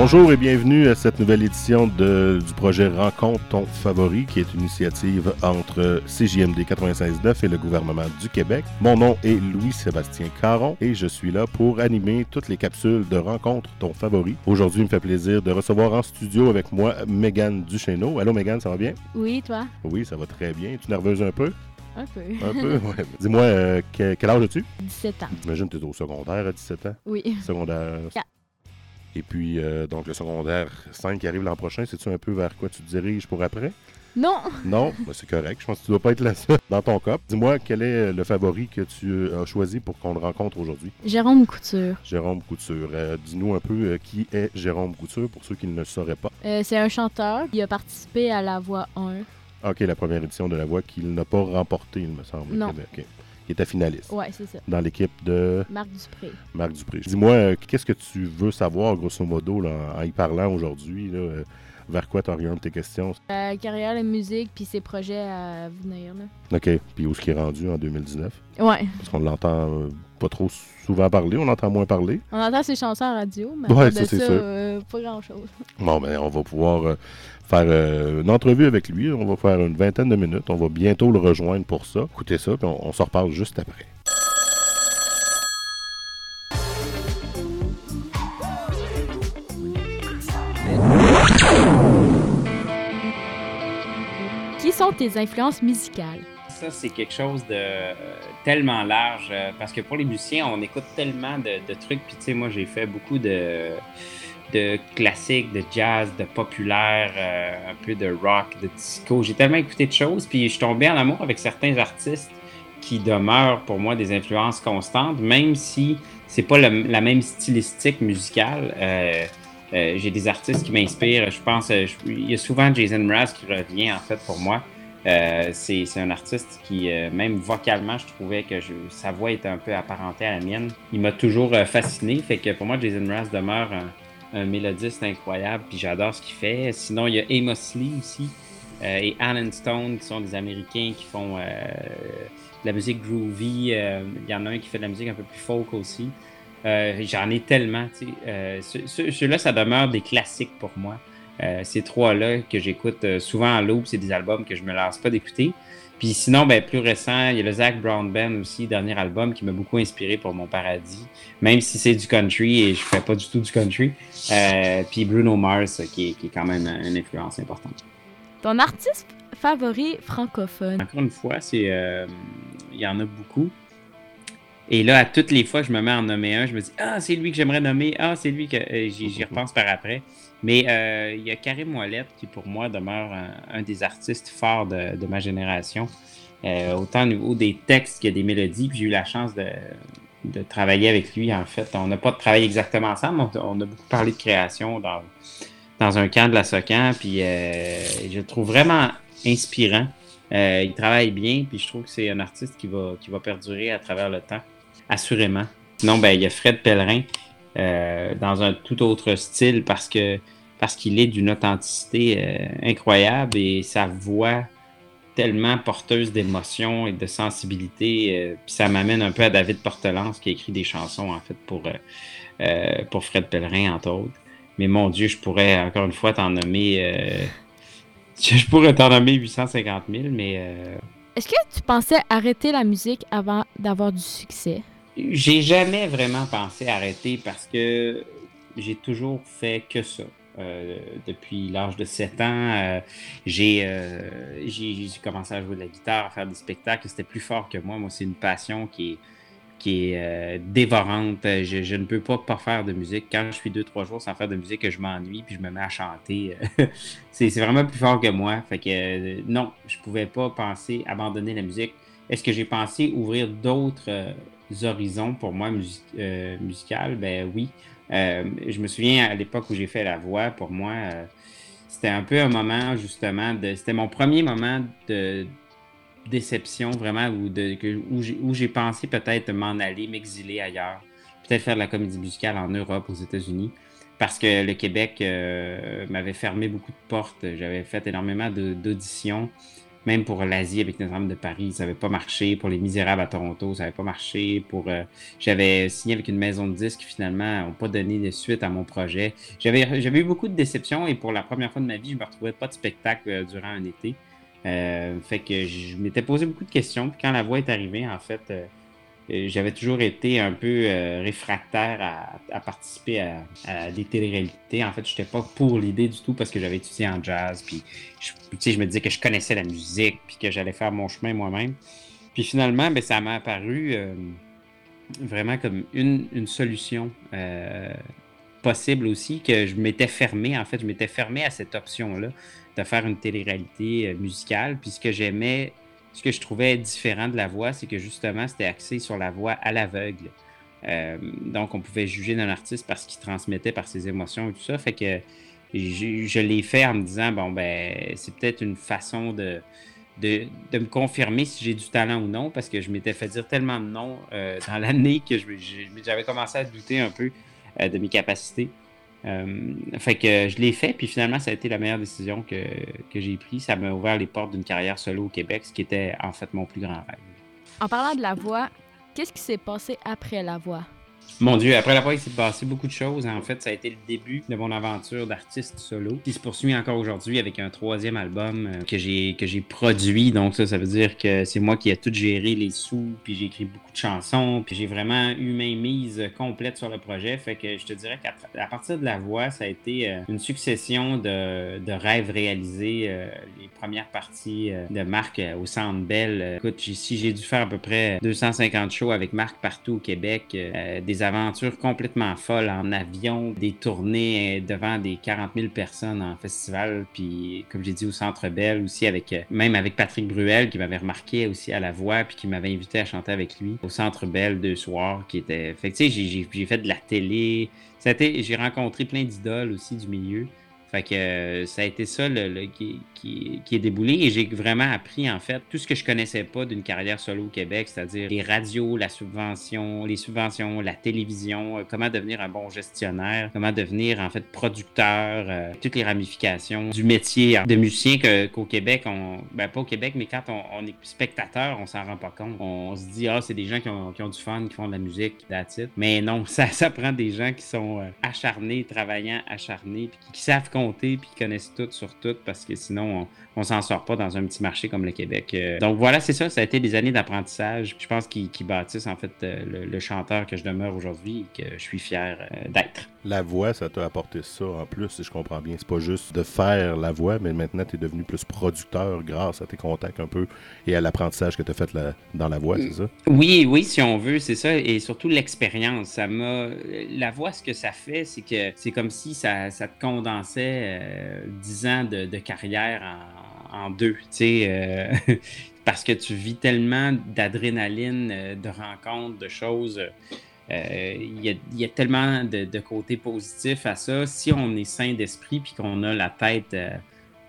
Bonjour et bienvenue à cette nouvelle édition de, du projet Rencontre ton favori, qui est une initiative entre CJMD 96.9 et le gouvernement du Québec. Mon nom est Louis-Sébastien Caron et je suis là pour animer toutes les capsules de Rencontre ton favori. Aujourd'hui, il me fait plaisir de recevoir en studio avec moi Mégane Duchesneau. Allô Mégane, ça va bien? Oui, toi? Oui, ça va très bien. Es-tu nerveuse un peu? Un peu. Un peu, ouais. Dis-moi, euh, que- quel âge as-tu? 17 ans. J'imagine que tu es au secondaire à 17 ans. Oui. Secondaire. Quatre. Et puis, euh, donc, le secondaire 5 qui arrive l'an prochain, sais-tu un peu vers quoi tu te diriges pour après? Non! Non, ben, c'est correct. Je pense que tu dois pas être là dans ton cas. Dis-moi, quel est le favori que tu euh, as choisi pour qu'on le rencontre aujourd'hui? Jérôme Couture. Jérôme Couture. Euh, Dis-nous un peu euh, qui est Jérôme Couture pour ceux qui ne le sauraient pas. Euh, c'est un chanteur. Il a participé à la voix 1. Ok, la première édition de La Voix qu'il n'a pas remporté, il me semble. Non. au Il était finaliste Ouais, c'est ça. dans l'équipe de Marc Dupré. Marc Dupré. Dis-moi, euh, qu'est-ce que tu veux savoir, grosso modo, là, en y parlant aujourd'hui? euh, vers quoi tu orientes tes questions? Euh, carrière, la musique, puis ses projets à venir. Là. OK. Puis où est-ce qu'il est rendu en 2019? Ouais. Parce qu'on l'entend euh, pas trop souvent parler, on entend moins parler. On entend ses chansons à radio, mais Ouais, ça, de euh, pas grand-chose. Bon, ben, on va pouvoir euh, faire euh, une entrevue avec lui. On va faire une vingtaine de minutes. On va bientôt le rejoindre pour ça. Écoutez ça, puis on, on s'en reparle juste après. Qui sont tes influences musicales? Ça, c'est quelque chose de euh, tellement large euh, parce que pour les musiciens, on écoute tellement de, trucs. Puis, tu sais, moi, j'ai fait beaucoup de, classiques, de jazz, de populaire, euh, un peu de rock, de disco. J'ai tellement écouté de choses. Puis, je suis tombé en amour avec certains artistes qui demeurent pour moi des influences constantes, même si c'est pas la même stylistique musicale. J'ai des artistes qui m'inspirent. Je pense, il y a souvent Jason Mraz qui revient en fait pour moi. Euh, c'est un artiste qui, euh, même vocalement, je trouvais que sa voix était un peu apparentée à la mienne. Il m'a toujours euh, fasciné. Fait que pour moi, Jason Mraz demeure un, mélodiste incroyable. Puis j'adore ce qu'il fait. Sinon, il y a Amos Lee aussi euh, et Alan Stone qui sont des Américains qui font de la musique groovy. Il y en a un qui fait de la musique un peu plus folk aussi. J'en ai tellement. Ceux-là, ça demeure des classiques pour moi. Euh, ces trois-là que j'écoute euh, souvent en loop, c'est des albums que je me lasse pas d'écouter. Puis sinon, ben, plus récent, il y a le Zach Brown Band aussi, dernier album qui m'a beaucoup inspiré pour mon paradis, même si c'est du country et je fais pas du tout du country. Euh, puis Bruno Mars, qui est, qui est quand même une influence importante. Ton artiste favori francophone? Encore une fois, c'est euh, il y en a beaucoup. Et là, à toutes les fois, je me mets à en nommer un, je me dis Ah, c'est lui que j'aimerais nommer, ah, c'est lui que. J'y j'y repense par après. Mais euh, il y a Karim Ouellet qui, pour moi, demeure un, des artistes forts de, ma génération. Euh, autant au niveau des textes que des mélodies. Puis j'ai eu la chance de, de travailler avec lui, en fait. On n'a pas travaillé exactement ensemble, on, on a beaucoup parlé de création dans, dans un camp de la SOCAN. Puis euh, je le trouve vraiment inspirant. Euh, il travaille bien, puis je trouve que c'est un artiste qui va, qui va perdurer à travers le temps, assurément. Sinon, ben, il y a Fred Pellerin euh, dans un tout autre style parce que parce qu'il est d'une authenticité euh, incroyable et sa voix tellement porteuse d'émotions et de sensibilité. euh, ça m'amène un peu à David Portelance qui a écrit des chansons en fait pour, pour Fred Pellerin, entre autres. Mais mon Dieu, je pourrais encore une fois t'en nommer. je pourrais t'en nommer 850 000, mais Est-ce que tu pensais arrêter la musique avant d'avoir du succès? J'ai jamais vraiment pensé arrêter parce que j'ai toujours fait que ça. Euh, depuis l'âge de 7 ans, euh, j'ai euh, j'ai commencé à jouer de la guitare, à faire des spectacles. C'était plus fort que moi. Moi, c'est une passion qui est, qui est dévorante. Je, ne peux pas pas faire de musique. Quand je suis deux, trois jours sans faire de musique, que je m'ennuie puis je me mets à chanter. c'est vraiment plus fort que moi. Fait que non, je pouvais pas penser abandonner la musique. Est-ce que j'ai pensé ouvrir d'autres horizons pour moi musi euh, musicales? Ben oui. Euh, je me souviens à l'époque où j'ai fait la voix, pour moi, euh, c'était un peu un moment justement de. C'était mon premier moment de déception vraiment où, j'ai- pensé peut-être m'en aller, m'exiler ailleurs, peut-être faire de la comédie musicale en Europe, aux États-Unis, parce que le Québec euh, m'avait fermé beaucoup de portes. J'avais fait énormément d'auditions. Même pour l'Asie avec Notre-Dame de Paris, ça n'avait pas marché. Pour Les Misérables à Toronto, ça n'avait pas marché. Pour, euh, j'avais signé avec une maison de disques finalement n'ont pas donné de suite à mon projet. J'avais, j'avais eu beaucoup de déceptions et pour la première fois de ma vie, je ne me retrouvais pas de spectacle euh, durant un été. Euh, fait que je m'étais posé beaucoup de questions. Puis quand la voix est arrivée, en fait, j'avais toujours été un peu réfractaire à, participer à, des téléréalités. En fait, je n'étais pas pour l'idée du tout parce que j'avais étudié en jazz. Puis je, je me disais que je connaissais la musique, puis que j'allais faire mon chemin moi-même. Puis finalement, ben, ça m'a apparu euh, vraiment comme une, solution euh, possible aussi, que je m'étais fermé, en fait, je m'étais fermé à cette option-là de faire une télé-réalité euh, musicale. Puis ce que j'aimais, ce que je trouvais différent de la voix, c'est que justement, c'était axé sur la voix à l'aveugle. donc, on pouvait juger d'un artiste parce qu'il transmettait par ses émotions et tout ça. Fait que je, l'ai fait en me disant, bon, ben, c'est peut-être une façon de, de, me confirmer si j'ai du talent ou non, parce que je m'étais fait dire tellement de non euh, dans l'année que j'avais commencé à douter un peu euh, de mes capacités. Euh, fait que je l'ai fait, puis finalement, ça a été la meilleure décision que, que j'ai prise. Ça m'a ouvert les portes d'une carrière solo au Québec, ce qui était en fait mon plus grand rêve. En parlant de la voix, qu'est-ce qui s'est passé après la voix? Mon Dieu, après la fois, il s'est passé beaucoup de choses. En fait, ça a été le début de mon aventure d'artiste solo, qui se poursuit encore aujourd'hui avec un troisième album euh, que j'ai que j'ai produit. Donc ça, ça veut dire que c'est moi qui ai tout géré les sous, puis j'ai écrit beaucoup de chansons, puis j'ai vraiment eu main mise complète sur le projet. Fait que je te dirais qu'à partir de la voix, ça a été euh, une succession de, de rêves réalisés. Euh, les premières parties de Marc au Centre Bell. Écoute, si j'ai dû faire à peu près 250 shows avec Marc partout au Québec, des aventures complètement folles en avion, des tournées devant des 40 000 personnes en festival, puis comme j'ai dit au Centre Bell aussi avec euh, même avec Patrick Bruel qui m'avait remarqué aussi à la voix puis qui m'avait invité à chanter avec lui au Centre Bell deux soirs qui était fait j'ai fait de la télé, j'ai rencontré plein d'idoles aussi du milieu. Fait que euh, ça a été ça le, qui, qui, est déboulé et j'ai vraiment appris en fait tout ce que je connaissais pas d'une carrière solo au Québec, c'est-à-dire les radios, la subvention, les subventions, la télévision, euh, comment devenir un bon gestionnaire, comment devenir en fait producteur, euh, toutes les ramifications du métier de musicien qu'au Québec, on, ben pas au Québec, mais quand on, est spectateur, on s'en rend pas compte. On, se dit ah c'est des gens qui ont, qui ont, du fun, qui font de la musique, that's it. Mais non, ça, ça prend des gens qui sont acharnés, travaillant, acharnés, puis qui, qui savent compter puis connaissent tout sur tout parce que sinon, on, ne s'en sort pas dans un petit marché comme le Québec. Euh, donc voilà, c'est ça. Ça a été des années d'apprentissage. Je pense qu'ils bâtissent en fait euh, le, chanteur que je demeure aujourd'hui et que je suis fier euh, d'être. La voix, ça t'a apporté ça en plus, si je comprends bien. C'est pas juste de faire la voix, mais maintenant, tu es devenu plus producteur grâce à tes contacts un peu et à l'apprentissage que tu as fait dans la voix, c'est ça? Oui, oui, si on veut, c'est ça. Et surtout l'expérience. Ça m'a. La voix, ce que ça fait, c'est que c'est comme si ça, te condensait dix ans de, carrière en, deux, tu euh, parce que tu vis tellement d'adrénaline, euh, de rencontres, de choses. Euh, il y, a tellement de, de, côtés positifs à ça. Si on est sain d'esprit puis qu'on a la tête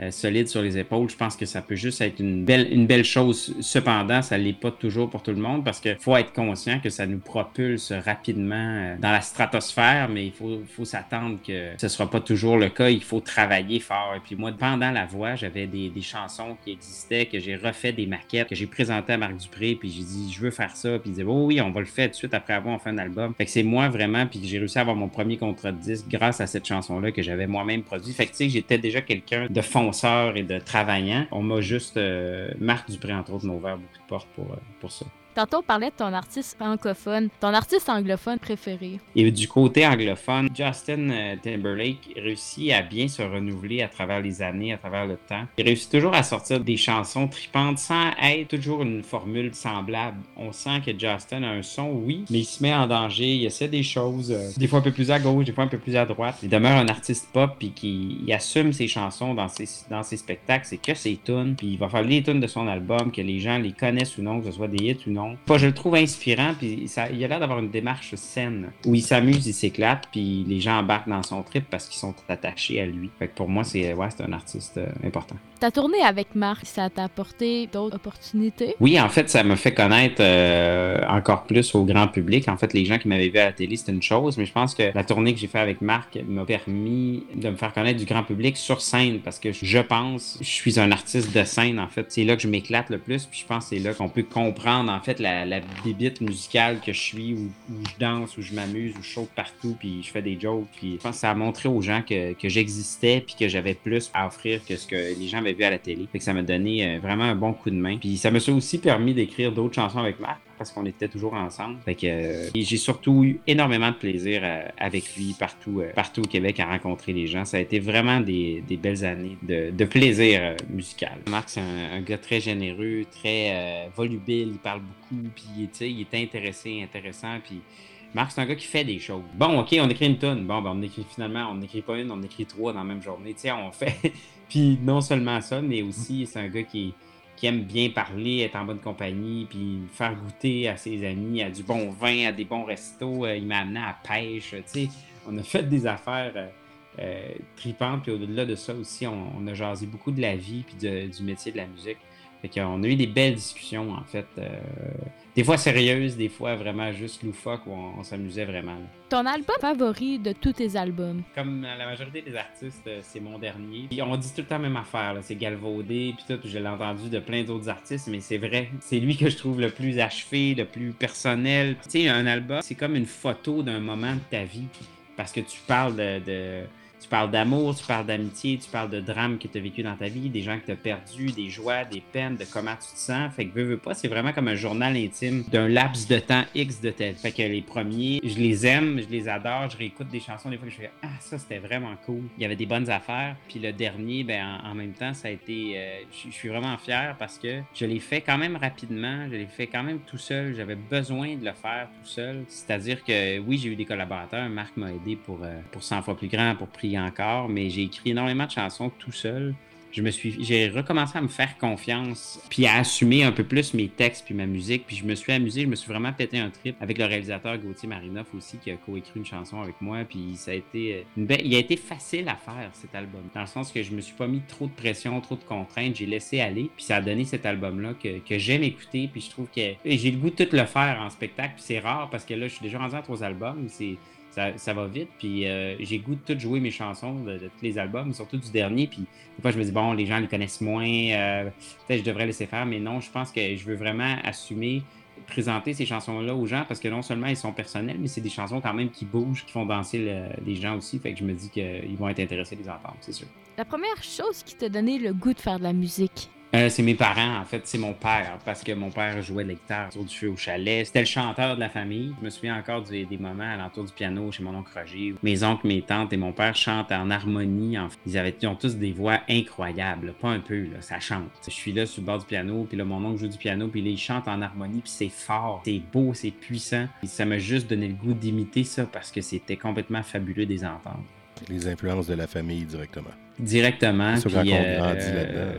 euh, solide sur les épaules, je pense que ça peut juste être une belle, une belle chose. Cependant, ça ne l'est pas toujours pour tout le monde parce qu'il faut être conscient que ça nous propulse rapidement euh, dans la stratosphère, mais il faut, faut s'attendre que ce ne sera pas toujours le cas. Il faut travailler fort. Et puis moi, pendant la voix, j'avais des, des, chansons qui existaient, que j'ai refait des maquettes, que j'ai présentées à Marc Dupré, puis j'ai dit, je veux faire ça. Puis il disait, oh oui, on va le faire tout de suite après avoir fait un album. Fait que c'est moi vraiment, puis j'ai réussi à avoir mon premier contrat de disque grâce à cette chanson-là que j'avais moi-même produit. Fait que tu sais, j'étais déjà quelqu'un de fond et de travaillant. On m'a juste, euh, Marc Dupré, entre autres, m'a ouvert beaucoup de portes pour, euh, pour ça. Tantôt, on parlait de ton artiste francophone, ton artiste anglophone préféré. Et du côté anglophone, Justin euh, Timberlake réussit à bien se renouveler à travers les années, à travers le temps. Il réussit toujours à sortir des chansons tripantes sans être toujours une formule semblable. On sent que Justin a un son, oui, mais il se met en danger, il essaie des choses, euh, des fois un peu plus à gauche, des fois un peu plus à droite. Il demeure un artiste pop puis qui assume ses chansons dans ses, dans ses spectacles, c'est que ses tunes, puis il va faire les tunes de son album, que les gens les connaissent ou non, que ce soit des hits ou non je le trouve inspirant, puis ça, il a l'air d'avoir une démarche saine, où il s'amuse, il s'éclate, puis les gens embarquent dans son trip parce qu'ils sont attachés à lui. Fait que pour moi, c'est ouais, un artiste euh, important. Ta tournée avec Marc, ça t'a apporté d'autres opportunités? Oui, en fait, ça m'a fait connaître euh, encore plus au grand public. En fait, les gens qui m'avaient vu à la télé, c'était une chose, mais je pense que la tournée que j'ai faite avec Marc m'a permis de me faire connaître du grand public sur scène parce que je pense, je suis un artiste de scène, en fait. C'est là que je m'éclate le plus, puis je pense que c'est là qu'on peut comprendre, en fait, la, la musicale que je suis, où, je danse, où je m'amuse, où je saute partout, puis je fais des jokes. Puis je pense que ça a montré aux gens que, j'existais, puis que j'avais plus à offrir que ce que les gens vu à la télé. Fait que ça m'a donné euh, vraiment un bon coup de main. Puis ça m'a aussi permis d'écrire d'autres chansons avec Marc parce qu'on était toujours ensemble. Euh, j'ai surtout eu énormément de plaisir euh, avec lui partout, partout au Québec à rencontrer les gens. Ça a été vraiment des, belles années de, plaisir musical. Marc, c'est un, gars très généreux, très volubile, il parle beaucoup, puis il est intéressé, intéressant, puis Marc, c'est un gars qui fait des choses. Bon, OK, on écrit une tonne. Bon, ben, on écrit finalement, on n'écrit pas une, on écrit trois dans la même journée. Tu sais, on fait. puis non seulement ça, mais aussi, c'est un gars qui, qui aime bien parler, être en bonne compagnie, puis faire goûter à ses amis, à du bon vin, à des bons restos. Euh, il m'a amené à pêche. Tu sais, on a fait des affaires. Euh, tripantes, puis au-delà de ça aussi, on, a jasé beaucoup de la vie puis du métier de la musique. Fait qu'on a eu des belles discussions, en fait. Euh, des fois sérieuses, des fois vraiment juste loufoques où on, s'amusait vraiment. Ton album favori de tous tes albums? Comme la majorité des artistes, euh, c'est mon dernier. on dit tout le temps la même affaire, c'est galvaudé, puis tout, je l'ai entendu de plein d'autres artistes, mais c'est vrai. C'est lui que je trouve le plus achevé, le plus personnel. Tu sais, un album, c'est comme une photo d'un moment de ta vie, parce que tu parles de tu parles d'amour, tu parles d'amitié, tu parles de drame que tu as vécu dans ta vie, des gens que tu as perdus, des joies, des peines, de comment tu te sens. Fait que veux, veux pas, c'est vraiment comme un journal intime d'un laps de temps X de vie. Fait que les premiers, je les aime, je les adore, je réécoute des chansons des fois que je fais Ah, ça c'était vraiment cool. Il y avait des bonnes affaires. Puis le dernier, ben en, même temps, ça a été. Euh, je suis vraiment fier parce que je l'ai fait quand même rapidement, je l'ai fait quand même tout seul. J'avais besoin de le faire tout seul. C'est-à-dire que oui, j'ai eu des collaborateurs. Marc m'a aidé pour, euh, pour 100 fois plus grand, pour prier encore, mais j'ai écrit énormément de chansons tout seul. Je me suis, j'ai recommencé à me faire confiance, puis à assumer un peu plus mes textes puis ma musique, puis je me suis amusé, je me suis vraiment pété un trip avec le réalisateur Gauthier Marinoff aussi qui a coécrit une chanson avec moi, puis ça a été une il a été facile à faire cet album, dans le sens que je me suis pas mis trop de pression, trop de contraintes, j'ai laissé aller, puis ça a donné cet album là que, j'aime écouter, puis je trouve que j'ai le goût de tout le faire en spectacle, puis c'est rare parce que là je suis déjà rendu à trois albums, ça, va vite. Puis euh, j'ai goût de tout jouer mes chansons de, tous les albums, surtout du dernier. Puis des fois, je me dis, bon, les gens les connaissent moins. Euh, peut-être je devrais laisser faire. Mais non, je pense que je veux vraiment assumer, présenter ces chansons-là aux gens parce que non seulement elles sont personnelles, mais c'est des chansons quand même qui bougent, qui font danser les gens aussi. Fait que je me dis qu'ils vont être intéressés les entendre, c'est sûr. La première chose qui t'a donné le goût de faire de la musique, euh, c'est mes parents, en fait, c'est mon père, parce que mon père jouait de la guitare autour du feu au chalet. C'était le chanteur de la famille. Je me souviens encore des, des moments à l'entour du piano chez mon oncle Roger. Mes oncles, mes tantes et mon père chantent en harmonie. En fait. Ils, avaient, ont tous des voix incroyables, pas un peu, là, ça chante. Je suis là sur le bord du piano, puis là, mon oncle joue du piano, puis là, il chante en harmonie, puis c'est fort, c'est beau, c'est puissant. Et ça m'a juste donné le goût d'imiter ça parce que c'était complètement fabuleux des entendre. Les influences de la famille directement. Directement. Euh,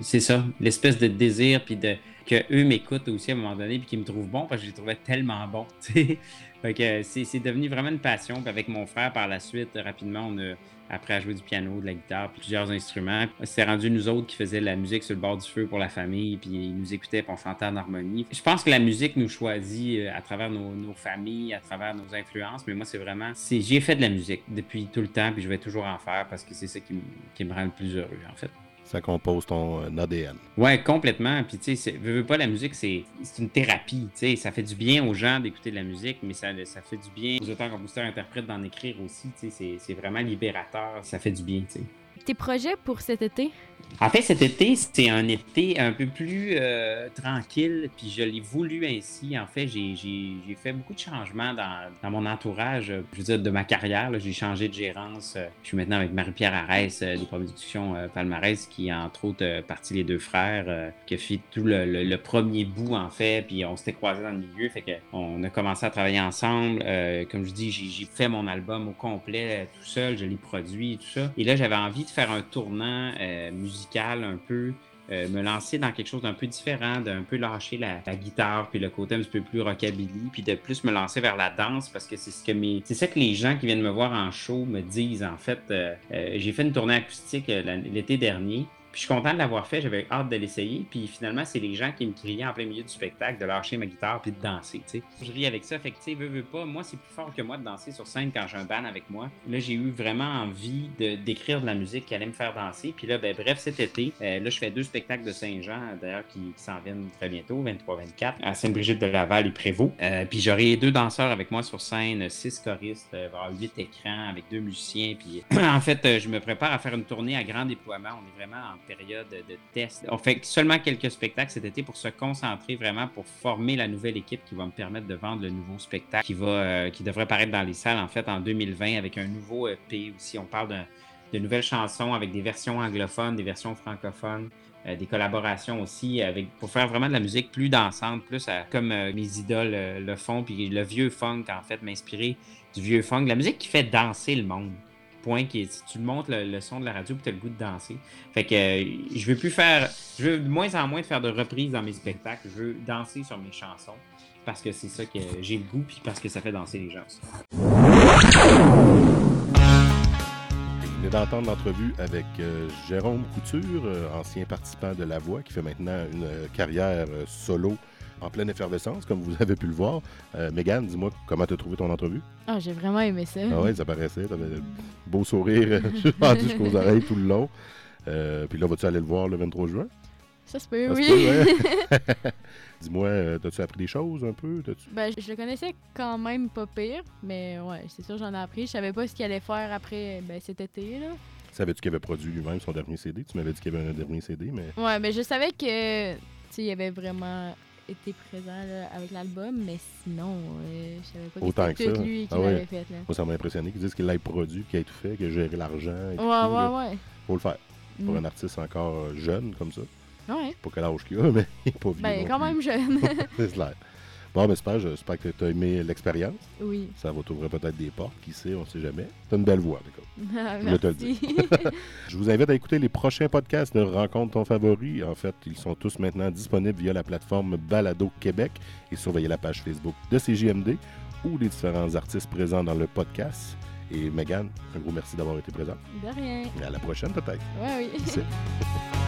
c'est ça, l'espèce de désir, puis de que eux m'écoutent aussi à un moment donné, puis qu'ils me trouvent bon, parce que je les trouvais tellement bons. fait que c'est devenu vraiment une passion. Puis avec mon frère, par la suite, rapidement, on a après à jouer du piano, de la guitare, plusieurs instruments. C'est rendu nous autres qui faisaient la musique sur le bord du feu pour la famille, puis ils nous écoutaient, puis on chantait en harmonie. Je pense que la musique nous choisit euh, à travers nos, familles, à travers nos influences, mais moi, c'est vraiment, j'ai fait de la musique depuis tout le temps, puis je vais toujours en faire parce que c'est ça qui, qui me rend le plus heureux, en fait ça compose ton euh, ADN. Ouais, complètement. Puis tu sais, veux, veux pas la musique, c'est une thérapie. Tu sais, ça fait du bien aux gens d'écouter de la musique, mais ça, fait du bien aux auteurs, compositeurs, interprètes d'en écrire aussi. Tu sais, c'est vraiment libérateur. Ça fait du bien. Tu sais. Tes projets pour cet été? En fait, cet été, c'était un été un peu plus euh, tranquille, puis je l'ai voulu ainsi. En fait, j'ai fait beaucoup de changements dans, dans, mon entourage, je veux dire, de ma carrière. J'ai changé de gérance. Je suis maintenant avec Marie-Pierre Arès euh, des productions euh, Palmarès, qui entre autres parti Les Deux Frères, qui a fait tout le, le, premier bout, en fait, puis on s'était croisés dans le milieu. Fait qu'on a commencé à travailler ensemble. comme je dis, j'ai fait mon album au complet tout seul, je l'ai produit, tout ça. Et là, j'avais envie faire un tournant musical un peu, euh, me lancer dans quelque chose d'un peu différent, d'un peu lâcher la, guitare, puis le côté un petit peu plus rockabilly, puis de plus me lancer vers la danse parce que c'est ce que mes, c'est ça que les gens qui viennent me voir en show me disent. En fait, euh, euh, j'ai fait une tournée acoustique l'été dernier. Puis je suis content de l'avoir fait, j'avais hâte de l'essayer. Puis finalement, c'est les gens qui me criaient en plein milieu du spectacle de lâcher ma guitare puis de danser. sais. Je vis avec ça. Fait que, tu veux, veux pas, moi, c'est plus fort que moi de danser sur scène quand j'ai un band avec moi. Là, j'ai eu vraiment envie de, d'écrire de la musique qui allait me faire danser. Puis là, ben, bref, cet été, euh, là, je fais deux spectacles de Saint-Jean, d'ailleurs, qui, s'en viennent très bientôt, 23-24, à Sainte-Brigitte de Laval et Prévost. Euh, puis j'aurai deux danseurs avec moi sur scène, six choristes, euh, huit écrans avec deux musiciens. Puis en fait, je me prépare à faire une tournée à grand déploiement. On est vraiment en période de test. On fait seulement quelques spectacles cet été pour se concentrer vraiment pour former la nouvelle équipe qui va me permettre de vendre le nouveau spectacle qui va euh, qui devrait paraître dans les salles en fait en 2020 avec un nouveau EP aussi. On parle de, nouvelles chansons avec des versions anglophones, des versions francophones. Euh, des collaborations aussi pour faire vraiment de la musique plus dansante, plus comme euh, mes idoles le font, puis le vieux funk en fait m'inspirer du vieux funk, la musique qui fait danser le monde point qui est, si tu montes le, son de la radio, tu as le goût de danser. Fait que euh, je veux plus faire, je veux de moins en moins faire de reprises dans mes spectacles. Je veux danser sur mes chansons parce que c'est ça que j'ai le goût puis parce que ça fait danser les gens. Venez d'entendre l'entrevue avec euh, Jérôme Couture, euh, ancien participant de La Voix, qui fait maintenant une carrière solo en pleine effervescence, comme vous avez pu le voir. Euh, Mégane, dis-moi comment tu as trouvé ton entrevue. Ah, j'ai vraiment aimé ça. Ah oui, ça paraissait. Tu avais un beau sourire rendu jusqu'aux oreilles tout le long. Euh, puis là, vas-tu aller le voir le 23 juin? Ça se peut, oui. Dis-moi, euh, as-tu appris des choses un peu? Ben, je le connaissais quand même pas pire, mais ouais, c'est sûr, j'en ai appris. Je savais pas ce qu'il allait faire après ben, cet été. Là. Savais-tu qu'il avait produit lui-même son dernier CD? Tu m'avais dit qu'il y avait un dernier CD, mais. Ouais, mais je savais que il y avait vraiment été présent avec l'album, mais sinon, euh, je savais pas Autant que c'était tout lui qui ah l'avait fait. Là. Moi, ça m'a impressionné qu'ils disent qu'il l'ait produit, qu'il ait tout fait, qu'il a géré l'argent. Ouais, ouais, ouais. Faut le faire. Pour mm. un artiste encore euh, jeune comme ça. Ouais. Pas quel âge qu'il a, mais il n'est pas vieux. Ben, quand même jeune. c'est clair. Bon, mais j'espère que tu as aimé l'expérience. Oui. Ça va t'ouvrir peut-être des portes, qui sait, on ne sait jamais. Tu as une belle voix, en Je te le dire. je vous invite à écouter les prochains podcasts de Rencontre ton favori. En fait, ils sont tous maintenant disponibles via la plateforme Balado Québec et surveillez la page Facebook de CJMD ou les différents artistes présents dans le podcast. Et Megan, un gros merci d'avoir été présent. De rien. Et à la prochaine, peut-être. Ouais, oui.